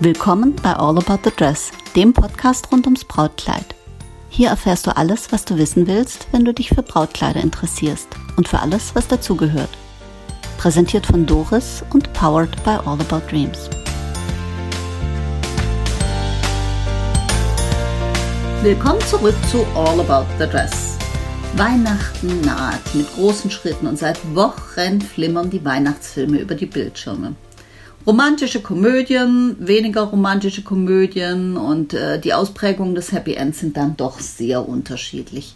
Willkommen bei All About the Dress, dem Podcast rund ums Brautkleid. Hier erfährst du alles, was du wissen willst, wenn du dich für Brautkleider interessierst und für alles, was dazugehört. Präsentiert von Doris und powered by All About Dreams. Willkommen zurück zu All About the Dress. Weihnachten naht mit großen Schritten und seit Wochen flimmern die Weihnachtsfilme über die Bildschirme romantische Komödien, weniger romantische Komödien und äh, die Ausprägungen des Happy Ends sind dann doch sehr unterschiedlich.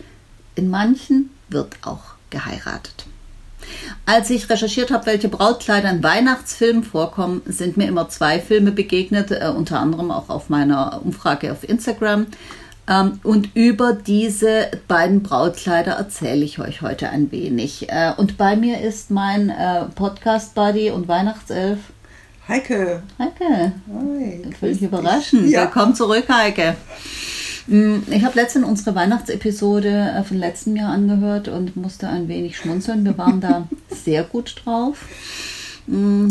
In manchen wird auch geheiratet. Als ich recherchiert habe, welche Brautkleider in Weihnachtsfilmen vorkommen, sind mir immer zwei Filme begegnet, äh, unter anderem auch auf meiner Umfrage auf Instagram. Ähm, und über diese beiden Brautkleider erzähle ich euch heute ein wenig. Äh, und bei mir ist mein äh, Podcast-Buddy und Weihnachtself Heike. Heike. Hi. Völlig überraschend. Ja. Willkommen zurück, Heike. Mm, ich habe letztens unsere Weihnachtsepisode äh, von letztem Jahr angehört und musste ein wenig schmunzeln. Wir waren da sehr gut drauf. Mm,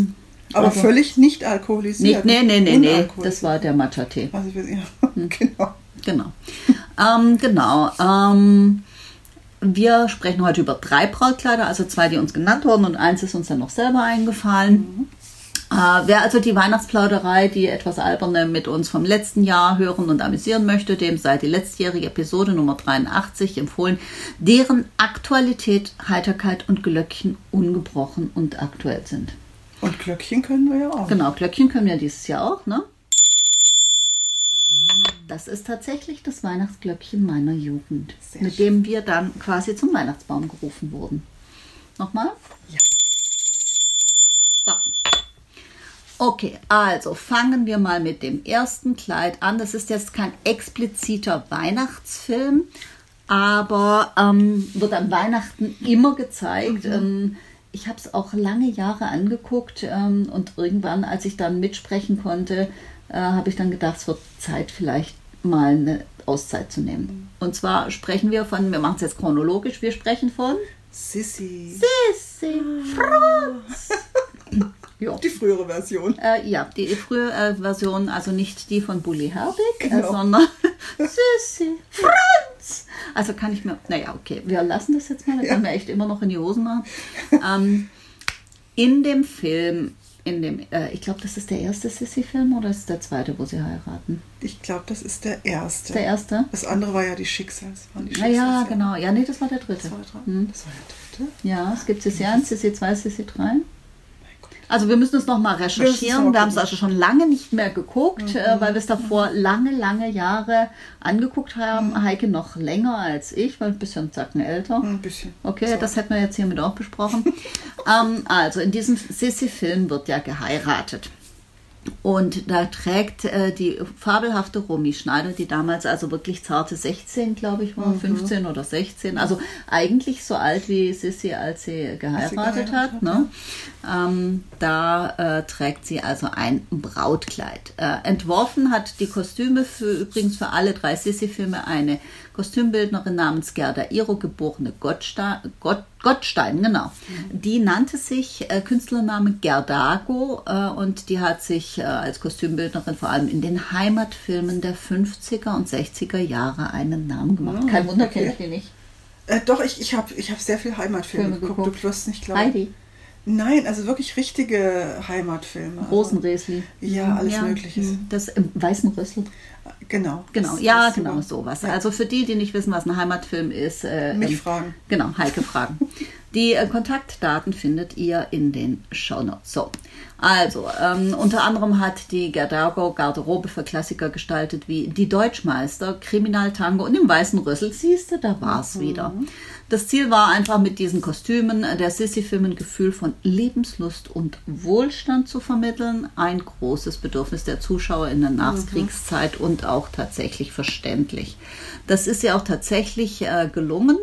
Aber also, völlig nicht alkoholisiert. Nee, nee, nee, nee. Das war der Matcha-Tee. Also, ja, hm. genau. Genau. ähm, genau. Ähm, wir sprechen heute über drei Brautkleider, also zwei, die uns genannt wurden und eins ist uns dann noch selber eingefallen. Mhm. Äh, wer also die Weihnachtsplauderei, die etwas alberne mit uns vom letzten Jahr hören und amüsieren möchte, dem sei die letztjährige Episode Nummer 83 empfohlen, deren Aktualität, Heiterkeit und Glöckchen ungebrochen und aktuell sind. Und Glöckchen können wir ja auch. Genau, Glöckchen können wir dieses Jahr auch, ne? Das ist tatsächlich das Weihnachtsglöckchen meiner Jugend, Sehr mit schön. dem wir dann quasi zum Weihnachtsbaum gerufen wurden. Nochmal? Ja. So. Okay, also fangen wir mal mit dem ersten Kleid an. Das ist jetzt kein expliziter Weihnachtsfilm, aber ähm, wird an Weihnachten immer gezeigt. Mhm. Ähm, ich habe es auch lange Jahre angeguckt ähm, und irgendwann, als ich dann mitsprechen konnte, äh, habe ich dann gedacht, es wird Zeit, vielleicht mal eine Auszeit zu nehmen. Mhm. Und zwar sprechen wir von, wir machen es jetzt chronologisch, wir sprechen von Sissy. Sissy, Franz. Ja. Die frühere Version. Äh, ja, die frühe äh, Version, also nicht die von Bully Herbig, äh, genau. äh, sondern Sissi, Franz. Also kann ich mir, naja, okay, wir lassen das jetzt mal, da ja. können wir echt immer noch in die Hosen machen. ähm, in dem Film, in dem, äh, ich glaube, das ist der erste Sissy-Film oder ist es der zweite, wo sie heiraten? Ich glaube, das ist der erste. Der erste? Das andere war ja die Schicksals. Waren die Schicksals ja, ja, genau. Ja, nee, das war der dritte. Das war der, hm. das war der dritte? Ja, es gibt Sissy 1, Sissy 2, Sissy 3. Also wir müssen es nochmal recherchieren. Wir haben es also schon lange nicht mehr geguckt, äh, mhm. weil wir es davor mhm. lange, lange Jahre angeguckt haben. Mhm. Heike noch länger als ich, weil ein bisschen Zacken älter. Ein bisschen. Okay, so. das hätten wir jetzt hiermit auch besprochen. ähm, also in diesem Sissy-Film wird ja geheiratet. Und da trägt äh, die fabelhafte Romy Schneider, die damals also wirklich zarte 16, glaube ich, war, mhm. 15 oder 16. Also eigentlich so alt wie Sissy, als sie geheiratet, sie geheiratet hat. Ne? Ähm, da äh, trägt sie also ein Brautkleid. Äh, entworfen hat die Kostüme für übrigens für alle drei Sissy-Filme eine Kostümbildnerin namens Gerda Iro, geborene Gottstein, Gott, Gottstein genau. Die nannte sich äh, Künstlername Gerdago äh, und die hat sich äh, als Kostümbildnerin vor allem in den Heimatfilmen der 50er und 60er Jahre einen Namen gemacht. Mhm, Kein Wunder, okay. kenne ich die nicht. Äh, doch, ich, ich habe ich hab sehr viel Heimatfilme geguckt. geguckt. Du wirst nicht glauben. Heidi. Nein, also wirklich richtige Heimatfilme. Rosenresli. Ja, alles ja, Mögliche. Das im Weißen Rüssel. Genau. Genau, ja, genau sowas. Ja. Also für die, die nicht wissen, was ein Heimatfilm ist. Äh, Mich ähm, fragen. Genau, Heike fragen. Die äh, Kontaktdaten findet ihr in den Shownotes. So, also ähm, unter anderem hat die Gerdago Garderobe für Klassiker gestaltet wie Die Deutschmeister, Kriminaltango und im Weißen Rüssel. Siehst du, da war es mhm. wieder. Das Ziel war einfach mit diesen Kostümen der Sissy-Film ein Gefühl von Lebenslust und Wohlstand zu vermitteln. Ein großes Bedürfnis der Zuschauer in der Nachkriegszeit mhm. und auch tatsächlich verständlich. Das ist ja auch tatsächlich äh, gelungen.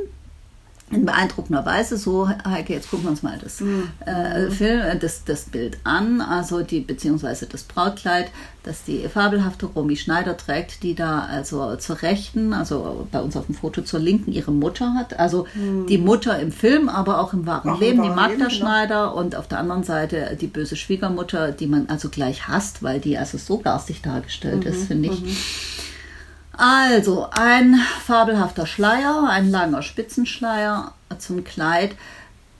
In beeindruckender Weise. So, Heike, jetzt gucken wir uns mal das, Mhm. äh, Film, äh, das, das Bild an, also die, beziehungsweise das Brautkleid, das die fabelhafte Romy Schneider trägt, die da also zur Rechten, also bei uns auf dem Foto zur Linken ihre Mutter hat. Also die Mutter im Film, aber auch im wahren Mhm. Auch im Leben, die wahren Magda Leben, genau. Schneider und auf der anderen Seite die böse Schwiegermutter, die man also gleich hasst, weil die also so garstig dargestellt Mhm. ist, finde ich. Also, ein fabelhafter Schleier, ein langer Spitzenschleier zum Kleid.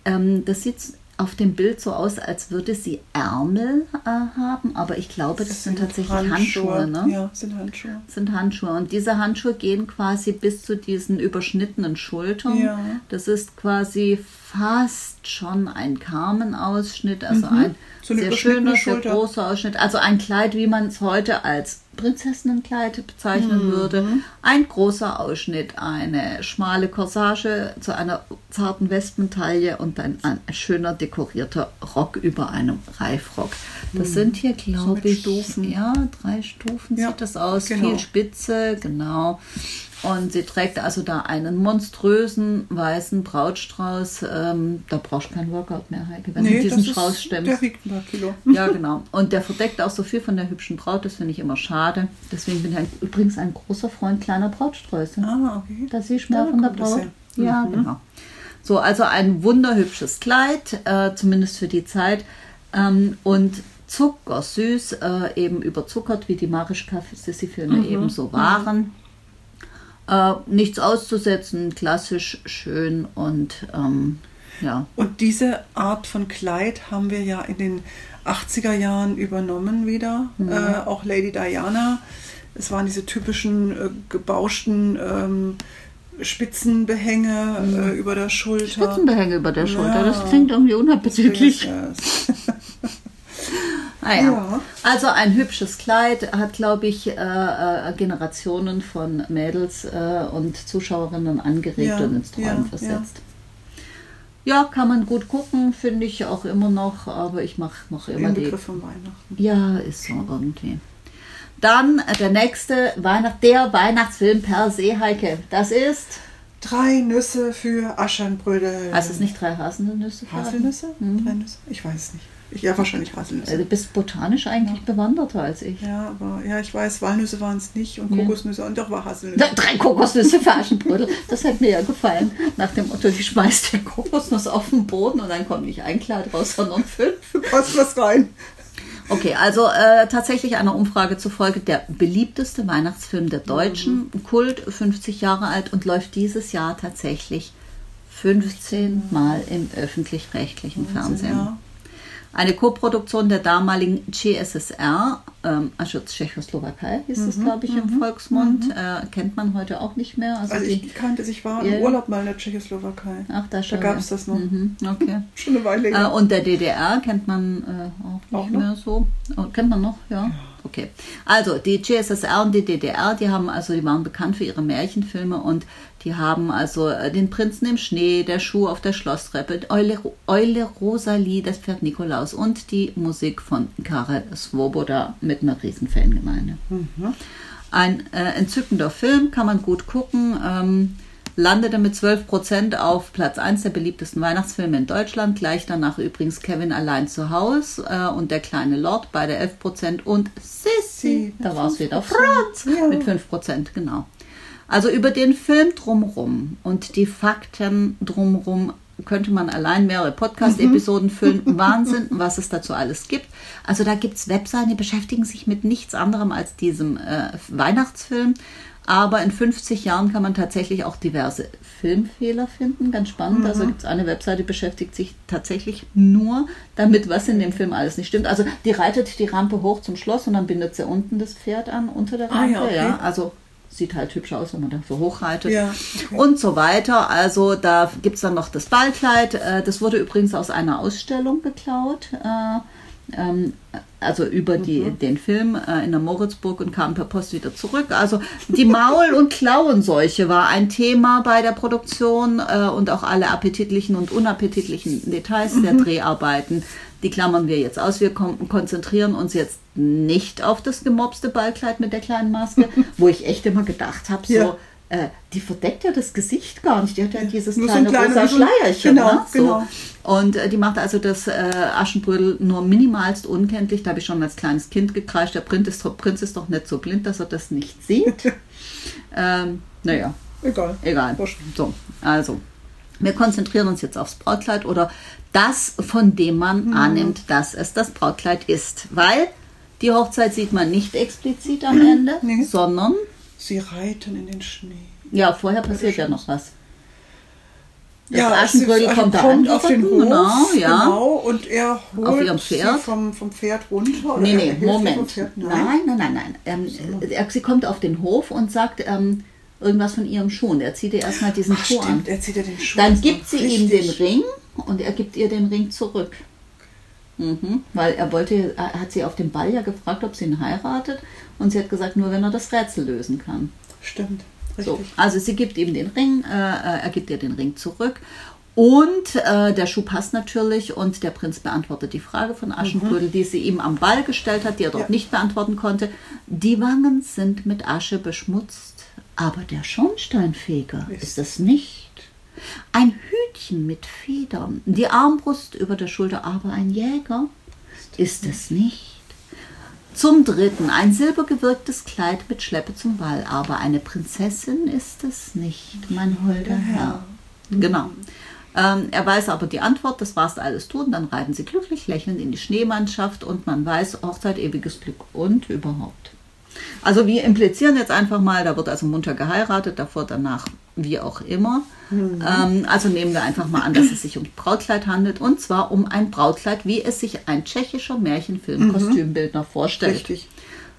Ähm, das sieht auf dem Bild so aus, als würde sie Ärmel äh, haben, aber ich glaube, das, sind tatsächlich Handschuhe. ne? Ja, sind Handschuhe. Sind Handschuhe. Und diese Handschuhe gehen quasi bis zu diesen überschnittenen Schultern. Ja. Das ist quasi fast schon ein Carmen-Ausschnitt, also ein Mhm. So eine sehr schöner, sehr großer Ausschnitt. Also ein Kleid, wie man es heute als Prinzessinnenkleid bezeichnen Mhm. würde. Ein großer Ausschnitt, eine schmale Corsage zu einer zarten Wespentaille und ein, ein schöner dekorierter Rock über einem Reifrock. Das sind hier, glaube Mhm. ich, Stufen. ja, drei Stufen Ja, sieht das aus. genau. Viel Spitze, genau. Und sie trägt also da einen monströsen weißen Brautstrauß. Ähm, da brauchst du kein Workout mehr, Heike, wenn du diesen Strauß stemmst. der wiegt ein paar Kilo. Ja, genau. Und der verdeckt auch so viel von der hübschen Braut, das finde ich immer schade. Deswegen bin ich ein, übrigens ein großer Freund kleiner Brautsträuße. Ah, okay. Da siehst du mehr von der Braut. Ja, genau. So, also ein wunderhübsches Kleid, äh, zumindest für die Zeit. Ähm, und zuckersüß, äh, eben überzuckert, wie die Marischka-Sissi-Filme eben so waren. Äh, nichts auszusetzen, klassisch, schön und ähm, ja. Und diese Art von Kleid haben wir ja in den 80er Jahren übernommen wieder. Mhm. Äh, auch Lady Diana. Es waren diese typischen äh, gebauschten ähm, Spitzenbehänge äh, über der Schulter. Mhm. Spitzenbehänge über der Schulter, das Ja. klingt irgendwie unappetitlich. Naja. Ja. Also ein hübsches Kleid hat, glaube ich, äh, äh, Generationen von Mädels äh, und Zuschauerinnen angeregt Ja, und ins Träumen ja, versetzt. Ja. kann man gut gucken, finde ich auch immer noch, aber ich mache noch immer Im die. Begriff von Weihnachten. Ja, ist so irgendwie. Dann der nächste Weihnacht, der Weihnachtsfilm per se, Heike. Das ist, Drei Nüsse für Aschenbrödel. heißt es nicht drei Haselnüsse? Haselnüsse? Mhm. Drei Nüsse? Ich weiß es nicht. Ich, ja, wahrscheinlich Haselnüsse. Du bist botanisch eigentlich bewanderter als ich. Ja, aber ja, ich weiß, Walnüsse waren es nicht und Ja. Kokosnüsse und doch war Haselnüsse. Drei Kokosnüsse für Aschenbrödel. Das hat mir ja gefallen. Nach dem Motto, die schmeißt die Kokosnuss auf den Boden und dann kommt nicht ein Kleid raus, sondern fünf. Passt was rein. Okay, also äh, tatsächlich einer Umfrage zufolge der beliebteste Weihnachtsfilm der Deutschen. Kult, 50 Jahre alt und läuft dieses Jahr tatsächlich 15 Mal im öffentlich-rechtlichen Fernsehen. Ja. Eine Koproduktion der damaligen CSSR, ähm, also Tschechoslowakei hieß es, glaube ich, im Volksmund. Äh, kennt man heute auch nicht mehr. Also, Also die, ich kannte ich war Ja. im Urlaub mal in der Tschechoslowakei. ach, da, schon, gab es das noch. Mhm, okay. Schon eine Weile Äh, her. und der DDR kennt man äh, auch nicht Auch mehr so. Oh, kennt man noch, ja. Okay. Also die GSSR und die DDR, die haben also, die waren bekannt für ihre Märchenfilme und die haben also äh, den Prinzen im Schnee, der Schuh auf der Schlosstreppe, Eule, Eule Rosalie, das Pferd Nikolaus und die Musik von Karel Svoboda mit einer riesen Fangemeinde. Ein äh, entzückender Film, kann man gut gucken. Ähm, landete mit 12% auf Platz 1 der beliebtesten Weihnachtsfilme in Deutschland. Gleich danach übrigens Kevin allein zu Haus äh, und Der kleine Lord, beide 11% und Sissi, Sie, da war es wieder 5%. Franz Ja. mit 5%, genau. Also über den Film drumrum und die Fakten drumrum könnte man allein mehrere Podcast-Episoden füllen. Wahnsinn, was es dazu alles gibt. Also da gibt es Webseiten, die beschäftigen sich mit nichts anderem als diesem äh, Weihnachtsfilm. Aber in 50 Jahren kann man tatsächlich auch diverse Filmfehler finden. Ganz spannend. Also gibt es eine Webseite, die beschäftigt sich tatsächlich nur damit, was in dem Film alles nicht stimmt. Also die reitet die Rampe hoch zum Schloss und dann bindet sie unten das Pferd an unter der Ah, Rampe. ja, okay. ja, also sieht halt hübsch aus, wenn man da so hochreitet. Ja, okay. Und so weiter. Also da gibt es dann noch das Ballkleid. Äh, Das wurde übrigens aus einer Ausstellung geklaut. äh, ähm, Also über die, Mhm. den Film äh, in der Moritzburg und kam per Post wieder zurück. Also die Maul- und Klauenseuche war ein Thema bei der Produktion äh, und auch alle appetitlichen und unappetitlichen Details der Mhm. Dreharbeiten. Die klammern wir jetzt aus. Wir kon konzentrieren uns jetzt nicht auf das gemobste Ballkleid mit der kleinen Maske, wo ich echt immer gedacht habe, so, Ja. Äh, die verdeckt ja das Gesicht gar nicht. Die hat ja dieses Nur so ein kleine rosa so Schleierchen. genau, ne? so. genau. Und äh, die macht also das äh, Aschenbrödel nur minimalst unkenntlich. Da habe ich schon als kleines Kind gekreischt. Der Prinz ist, doch- Prinz ist doch nicht so blind, dass er das nicht sieht. ähm, naja, Egal. egal. So, also, wir konzentrieren uns jetzt aufs Brautkleid oder das, von dem man Mhm. annimmt, dass es das Brautkleid ist. Weil die Hochzeit sieht man nicht explizit am Ende, Nee. sondern, Sie reiten in den Schnee. ja, vorher passiert ja noch was. Das ja, Aschenbrödel kommt da auf den Hof, genau, ja. genau, und er holt Auf ihrem Pferd. sie vom, vom Pferd runter. oder Nee, nee, Moment. Pferd. Nein, Nein. nein, nein, nein. Ähm, äh, sie kommt auf den Hof und sagt ähm, irgendwas von ihrem Schuh. Und er zieht ihr erstmal diesen Ach, Schuh an. stimmt, er zieht ihr den Schuh Dann gibt sie ihm den. Ring und er gibt ihr den Ring zurück. Mhm, weil er wollte, er hat sie auf dem Ball ja gefragt, ob sie ihn heiratet. Und sie hat gesagt, nur wenn er das Rätsel lösen kann. Stimmt, richtig. So, also sie gibt ihm den Ring, äh, äh, er gibt ihr den Ring zurück. Und äh, der Schuh passt natürlich und der Prinz beantwortet die Frage von Aschenbrödel, die sie ihm am Ball gestellt hat, die er dort Ja. nicht beantworten konnte. Die Wangen sind mit Asche beschmutzt, aber der Schornsteinfeger Ist- ist es nicht. Ein Hütchen mit Federn, die Armbrust über der Schulter, aber ein Jäger ist es nicht. Zum dritten ein silbergewirktes Kleid mit Schleppe zum Wall, aber eine Prinzessin ist es nicht, mein holder Herr. Genau. Ähm, er weiß aber die Antwort, das war's alles tun, dann reiten sie glücklich lächelnd in die Schneemannschaft und man weiß, Hochzeit, ewiges Glück und überhaupt. Also wir implizieren jetzt einfach mal, da wird also munter geheiratet, davor, danach, wie auch immer. Ähm, also nehmen wir einfach mal an, dass es sich um Brautkleid handelt und zwar um ein Brautkleid, wie es sich ein tschechischer Märchenfilm-Kostümbildner vorstellt. Richtig.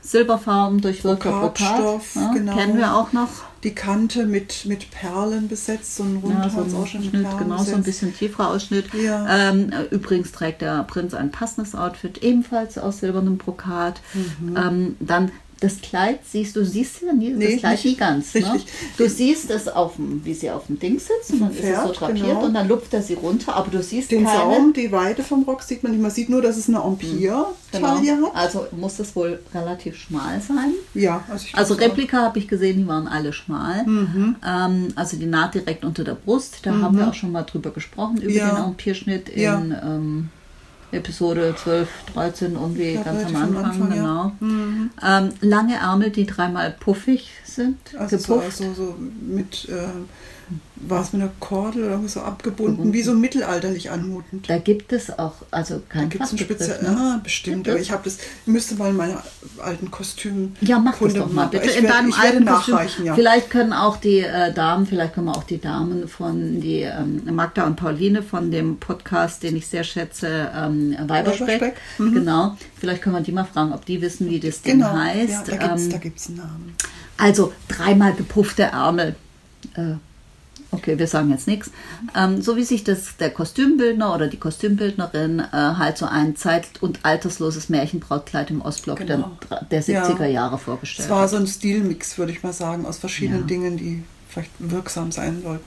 Silberfarben, durchwirkter Brokat, Brokatstoff, ja, genau. kennen wir auch noch. Die Kante mit, mit Perlen besetzt, so ein Ja, so ein Rundhalsausschnitt mit Schnitt, genau, so ein besetzt. bisschen tieferer Ausschnitt. Ja. Ähm, äh, übrigens trägt der Prinz ein passendes Outfit, ebenfalls aus silbernem Brokat. Ähm, dann das Kleid siehst du, siehst ja nie, Mhm. Nee, das Kleid nicht. nie ganz. Ne? Du siehst es, auf dem, wie sie auf dem Ding sitzt und dann ist es so Pferd, drapiert genau. und dann lupft er sie runter, aber du siehst Den keine. Saum, die Weite vom Rock sieht man nicht. Man sieht nur, dass es eine Empire-Taille Genau. hat. Also muss es wohl relativ schmal sein. Ja, also, ich Also. Replika habe ich gesehen, die waren alle schmal. Mhm. Ähm, also die Naht direkt unter der Brust. Da haben wir auch schon mal drüber gesprochen, über Ja. den Empire-Schnitt in Ja. ähm, Episode 12, 13, irgendwie ganz am Anfang, Anfang, ja. Ähm, lange Ärmel, die dreimal puffig sind, Also so, gepufft. also so mit, äh, war es mit einer Kordel oder so abgebunden, wie so mittelalterlich anmutend. Da gibt es auch, also Da kein gibt es einen speziellen, ne? ah, bestimmt, aber ich habe das, müsste mal in meiner alten Kostüm Ja, mach das doch mal bitte. In werde, deinem alten Kostüm. ja. Vielleicht können auch die äh, Damen, vielleicht können wir auch die Damen von die ähm, Magda und Pauline von dem Podcast, den ich sehr schätze, ähm, Weiberspeck. Weiberspeck, mhm. Genau. Vielleicht können wir die mal fragen, ob die wissen, wie das Ding Genau, heißt. ja, da gibt es ähm, da einen Namen. also dreimal gepuffte Ärmel. Äh, okay, wir sagen jetzt nichts. Ähm, so wie sich das der Kostümbildner oder die Kostümbildnerin äh, halt so ein zeit- und altersloses Märchenbrautkleid im Ostblock Genau. der, der 70er Jahre vorgestellt Es war hat. so ein Stilmix, würde ich mal sagen, aus verschiedenen Ja. Dingen, die vielleicht wirksam sein sollten.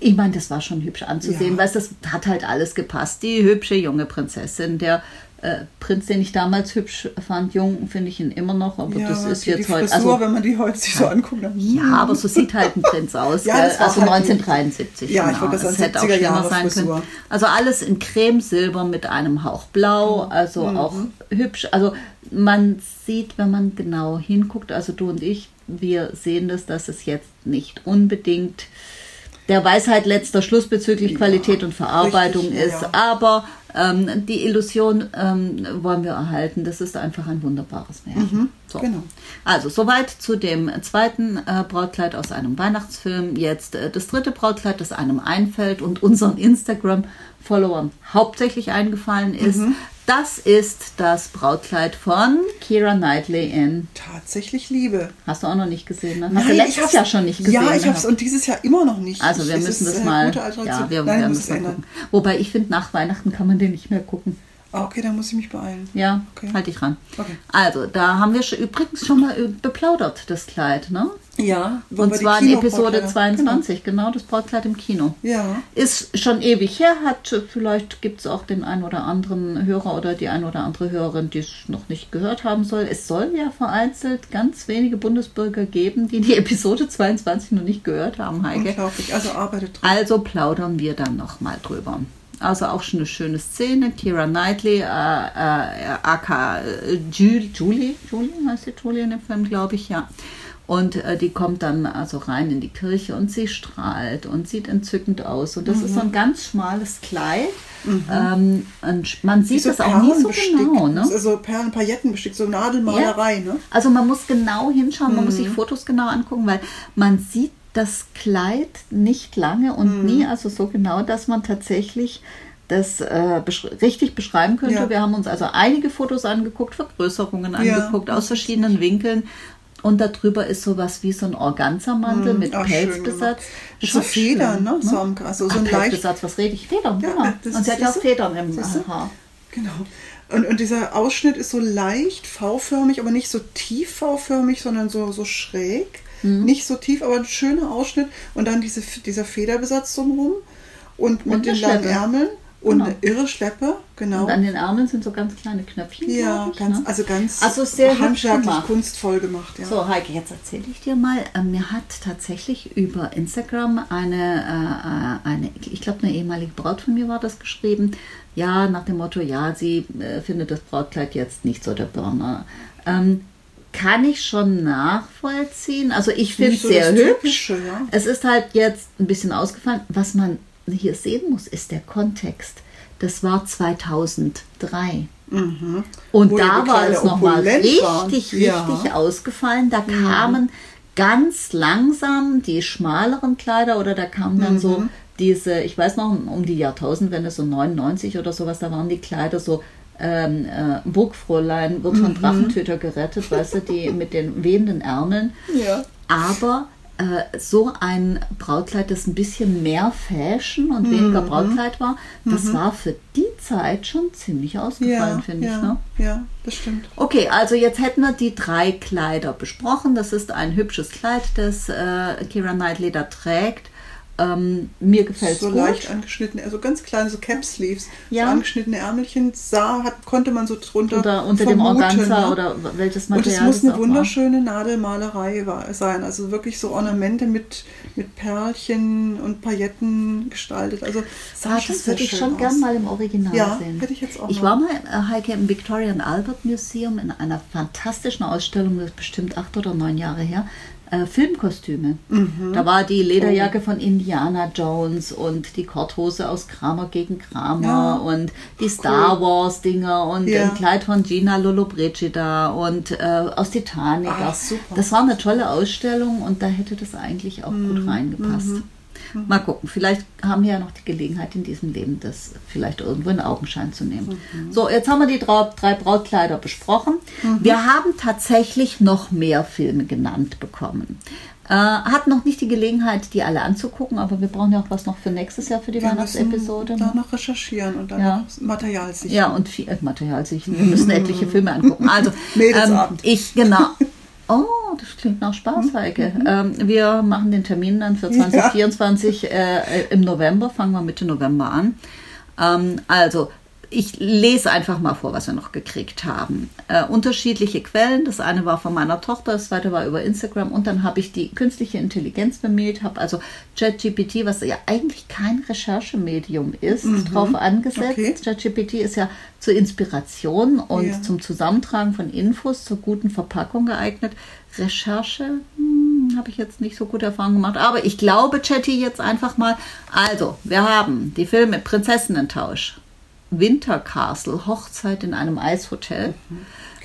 Ich meine, das war schon hübsch anzusehen, Ja. weil das hat halt alles gepasst. Die hübsche junge Prinzessin, der äh, Prinz, den ich damals hübsch fand, jung finde ich ihn immer noch, aber ja, das ist die, jetzt die heute. Frisur, Also, wenn man die heute sich so anguckt. Dann, ja, aber so sieht halt ein Prinz aus. Ja, das also halt ein- 1973. Ja, ich genau. wollte gerade Es sagen, hätte auch 70er schlimmer sein Frisur. können. Also alles in Cremesilber mit einem Hauch Blau, Mhm. also auch hübsch. Also man sieht, wenn man genau hinguckt, also du und ich, wir sehen das, dass es jetzt nicht unbedingt der Weisheit letzter Schluss bezüglich Ja, Qualität und Verarbeitung richtig, ist. ja. Aber ähm, die Illusion ähm, wollen wir erhalten. Das ist einfach ein wunderbares Märchen. so. genau. Also soweit zu dem zweiten äh, Brautkleid aus einem Weihnachtsfilm. Jetzt äh, das dritte Brautkleid, das einem einfällt und unseren Instagram-Followern hauptsächlich eingefallen ist. Mhm. Das ist das Brautkleid von Kira Knightley in. Tatsächlich Liebe. Hast du auch noch nicht gesehen? Ne? Hast Nein, du ich letztes hab's- Jahr schon nicht gesehen? Ja, ich habe es gehabt? und dieses Jahr immer noch nicht. Also wir Es müssen das äh, mal, ja, wir Nein, das es mal ändern. gucken. Wobei ich finde, nach Weihnachten kann man den nicht mehr gucken. Ah, okay, dann muss ich mich beeilen. Ja, Okay. halt dich ran. Okay. Also, da haben wir schon, übrigens schon mal beplaudert, das Kleid, ne? Ja, Und zwar in Episode Kinobrautkleider- 22, genau. das Brautkleid im Kino. Genau. Ja. Ist schon ewig her, hat vielleicht gibt es auch den einen oder anderen Hörer oder die ein oder andere Hörerin, die es noch nicht gehört haben soll. Es soll ja vereinzelt ganz wenige Bundesbürger geben, die die Episode 22 noch nicht gehört haben, Heike. Unglaublich. Also arbeitet dran. Also plaudern wir dann nochmal drüber. Also auch schon eine schöne Szene. Kira Knightley, äh, äh, aka äh, Julie, Julie, Julie heißt die Julie in dem Film, glaube ich, ja. Und äh, die kommt dann also rein in die Kirche und sie strahlt und sieht entzückend aus. Und das ist so ein ganz schmales Kleid. Ähm, und man sieht Wie das auch nicht so genau. Ne? Also Perlen, Paillettenbestick, so Nadelmalerei, ne? Also man muss genau hinschauen, man muss Mhm. sich Fotos genau angucken, weil man sieht das Kleid nicht lange und Mhm. nie, also so genau, dass man tatsächlich das äh, besch richtig beschreiben könnte. Ja. Wir haben uns also einige Fotos angeguckt, Vergrößerungen Ja, angeguckt das aus verschiedenen Winkeln. Und darüber ist sowas wie so ein Organzermantel mit Ah, schön Pelzbesatz. Mit so Federn, schön, ne? So am- also so Ach, ein Pelzbesatz, was rede ich? Federn, Ja, genau. das Und sie hat ja auch? Federn im? Haar. Genau. Und, und dieser Ausschnitt ist so leicht V-förmig, aber nicht so tief V-förmig, sondern so, so schräg. Mhm. Nicht so tief, aber ein schöner Ausschnitt. Und dann diese, dieser Federbesatz drumherum und mit Und den langen. Ärmeln und Genau. eine irre Schleppe, genau. Und an den Ärmeln sind so ganz kleine Knöpfchen. ja, ich, ganz, ne? also ganz Also sehr handwerklich, gemacht. kunstvoll gemacht. Ja. So, Heike, jetzt erzähle ich dir mal. äh, Mir hat tatsächlich über Instagram eine, äh, eine ich glaube, eine ehemalige Braut von mir war das geschrieben. Ja, nach dem Motto, ja, sie äh, findet das Brautkleid jetzt nicht so der Burner. Ähm, kann ich schon nachvollziehen. Also ich finde es so sehr hübsch. Typische, ja. Es ist halt jetzt ein bisschen ausgefallen. Was man hier sehen muss, ist der Kontext. Das war 2003. Mhm. Und Wo da war es nochmal richtig, waren. richtig Ja. Mhm. ausgefallen. Da kamen ganz langsam die schmaleren Kleider oder da kamen dann Mhm. so diese, ich weiß noch, um die Jahrtausendwende, so 99 oder sowas, da waren die Kleider so ähm, äh, Burgfräulein wird Mhm. von Drachentöter gerettet, weißt du, die mit den wehenden Ärmeln. Ja. Aber äh, so ein Brautkleid, das ein bisschen mehr Fashion und weniger Mhm. Brautkleid war, das war für die Zeit schon ziemlich ausgefallen, Ja, finde ja, ich. Ne? ja, das stimmt. Okay, also jetzt hätten wir die drei Kleider besprochen. Das ist ein hübsches Kleid, das äh, Kira Knightley da trägt. Ähm, mir gefällt es so gut. leicht angeschnittene, also ganz kleine so Cap Sleeves, Ja. so angeschnittene Ärmelchen, sah, hat, konnte man so drunter Oder unter dem vermuten, Organza ne? oder welches Und Material es muss eine wunderschöne Nadelmalerei war- sein, also wirklich so Ornamente mit, mit Perlchen und Pailletten gestaltet. Also sah war. Ah, das würde ich schon aus. gern mal im Original Ja, sehen. hätte ich jetzt auch Ich mal. war mal, äh, Heike, im Victorian Albert Museum in einer fantastischen Ausstellung, das ist bestimmt acht oder neun Jahre her, äh, Filmkostüme. Mhm. Da war die Lederjacke Oh. von Indiana Jones und die Korthose aus Kramer gegen Kramer Ja. und die Star Wars Dinger und Ja. ein Kleid von Gina Lollobrigida und äh, aus Titanic. Super. Das war eine tolle Ausstellung und da hätte das eigentlich auch Mhm. gut reingepasst. Mal gucken, vielleicht haben wir ja noch die Gelegenheit in diesem Leben, das vielleicht irgendwo in Augenschein zu nehmen. So, jetzt haben wir die drei, Brautkleider besprochen. Wir haben tatsächlich noch mehr Filme genannt bekommen. Äh, hatten noch nicht die Gelegenheit, die alle anzugucken, aber wir brauchen ja auch was noch für nächstes Jahr für die Wir Weihnachtsepisode. da ne? noch recherchieren und dann Ja. Material sichten. Ja, und viel äh, Material sichten. Wir müssen etliche Filme angucken. Also, ähm, ich, genau. Oh, das klingt nach Spaß, Heike. Ähm, wir machen den Termin dann für 2024 äh, äh, im November, fangen wir Mitte November an. Ähm, also, ich lese einfach mal vor, was wir noch gekriegt haben. Äh, unterschiedliche Quellen. Das eine war von meiner Tochter, das zweite war über Instagram und dann habe ich die künstliche Intelligenz bemüht, habe also ChatGPT, was ja eigentlich kein Recherchemedium ist, drauf angesetzt. Okay. ChatGPT ist ja zur Inspiration und Ja. zum Zusammentragen von Infos zur guten Verpackung geeignet. Recherche hm, habe ich jetzt nicht so gute Erfahrungen gemacht, aber ich glaube Chatty jetzt einfach mal. Also, wir haben die Filme Prinzessinnentausch, Wintercastle, Hochzeit in einem Eishotel.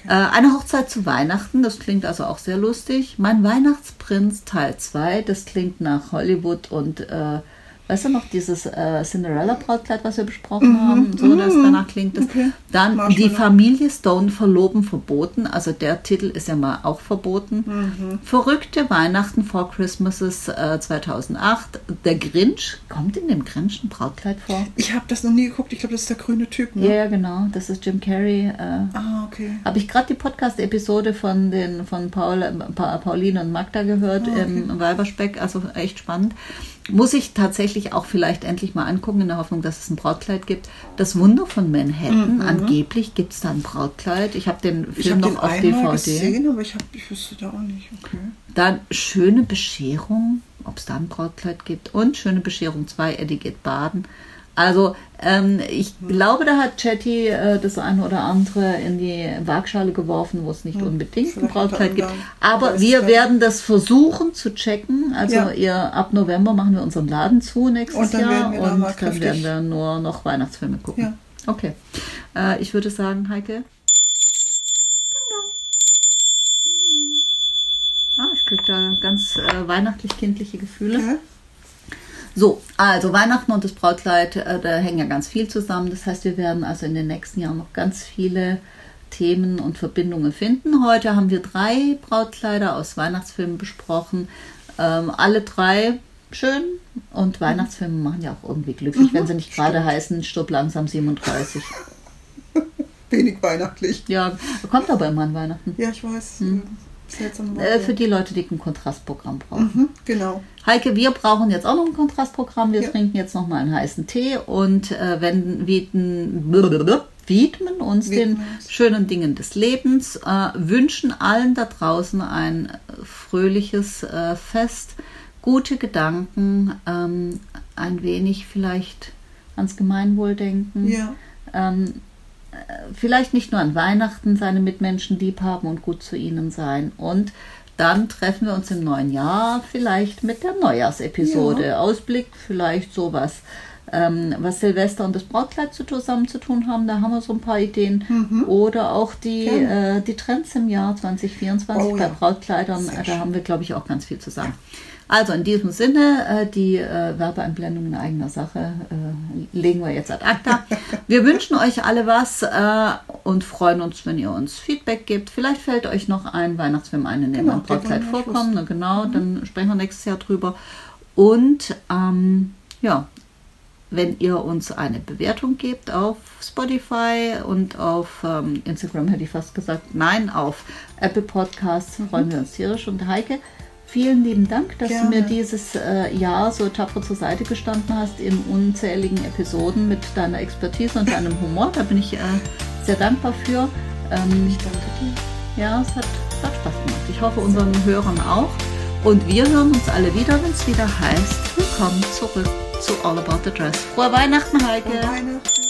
Äh, eine Hochzeit zu Weihnachten, das klingt also auch sehr lustig. Mein Weihnachtsprinz Teil 2, das klingt nach Hollywood und äh, weißt du noch, dieses äh, Cinderella-Brautkleid, was wir besprochen haben, so dass danach klingt das. Mhm. Okay. Dann die Familie Stone verloben verboten, also der Titel ist ja mal auch verboten. Mhm. Verrückte Weihnachten vor Christmases äh, 2008. Der Grinch, kommt in dem Grinch ein Brautkleid vor? Ich habe das noch nie geguckt. Ich glaube, das ist der grüne Typ. Ja, Ne? ja, genau, das ist Jim Carrey. Äh, Ah, okay. habe ich gerade die Podcast-Episode von den von Paul, pa Pauline und Magda gehört Ah, im Weiberspeck, also echt spannend. Muss ich tatsächlich auch vielleicht endlich mal angucken, in der Hoffnung, dass es ein Brautkleid gibt. Das Wunder von Manhattan, angeblich gibt es da ein Brautkleid. Ich habe den Mhm. Ich Film habe den noch auf einmal DVD. gesehen, aber ich, hab, ich wüsste da auch nicht. Okay. Dann Schöne Bescherung, ob es da ein Brautkleid gibt. Und Schöne Bescherung 2, Eddie geht baden. Also ähm, ich glaube, da hat Chatty äh, das eine oder andere in die Waagschale geworfen, wo es nicht unbedingt ein Vielleicht Brautkleid unter gibt. Aber wir werden das versuchen zu checken. Also Ja. ihr, ab November machen wir unseren Laden zu nächstes Und dann Jahr werden wir da und dann kräftig- werden wir nur noch Weihnachtsfilme gucken. Ja. Okay. Äh, ich würde sagen, Heike. Ah, ich kriege da ganz äh, weihnachtlich-kindliche Gefühle. Ja. So, also Weihnachten und das Brautkleid, äh, da hängen ja ganz viel zusammen. Das heißt, wir werden also in den nächsten Jahren noch ganz viele Themen und Verbindungen finden. Heute haben wir drei Brautkleider aus Weihnachtsfilmen besprochen. Ähm, alle drei schön und Weihnachtsfilme machen ja auch irgendwie glücklich, wenn sie nicht gerade heißen Stirb langsam 37. Wenig weihnachtlich. Ja, kommt aber immer an Weihnachten. Ja, ich weiß. Hm. Äh, für die Leute, die ein Kontrastprogramm brauchen. mhm, genau. Heike, wir brauchen jetzt auch noch ein Kontrastprogramm. Wir Ja. trinken jetzt noch mal einen heißen Tee und äh, wenn, widmen, widmen uns Widmen den schönen Dingen des Lebens, äh, wünschen allen da draußen ein fröhliches äh, Fest, gute Gedanken, ähm, ein wenig vielleicht ans Gemeinwohl denken. Ja. Ähm, äh, vielleicht nicht nur an Weihnachten seine Mitmenschen lieb haben und gut zu ihnen sein. Und dann treffen wir uns im neuen Jahr vielleicht mit der Neujahrsepisode. Ausblick, vielleicht sowas. Ähm, was Silvester und das Brautkleid zu, zusammen zu tun haben, da haben wir so ein paar Ideen. Oder auch die, äh, die Trends im Jahr 2024 Oh bei ja. Brautkleidern. Sehr da schön. haben wir, glaube ich, auch ganz viel zu sagen. Also in diesem Sinne, äh, die äh, Werbeeinblendung in eigener Sache äh, legen wir jetzt ad acta. Wir wünschen euch alle was und freuen uns, wenn ihr uns Feedback gebt. Vielleicht fällt euch noch ein Weihnachtsfilm ein, in dem Genau, ein Brautkleid vorkommt. Na, genau, Mhm. dann sprechen wir nächstes Jahr drüber. Und ähm, ja, wenn ihr uns eine Bewertung gebt auf Spotify und auf ähm, Instagram hätte ich fast gesagt, nein, auf Apple Podcasts Mhm. freuen wir uns tierisch. Und Heike, vielen lieben Dank, dass Gerne. du mir dieses äh, Jahr so tapfer zur Seite gestanden hast in unzähligen Episoden mit deiner Expertise und deinem Humor. Da bin ich äh, sehr dankbar für. Ähm, Ich danke dir. ja, es hat, es hat Spaß gemacht. Ich hoffe unseren Hörern auch. Und wir hören uns alle wieder, wenn es wieder heißt, willkommen zurück zu All About the Dress. Frohe Weihnachten, Heike! Frohe Weihnachten.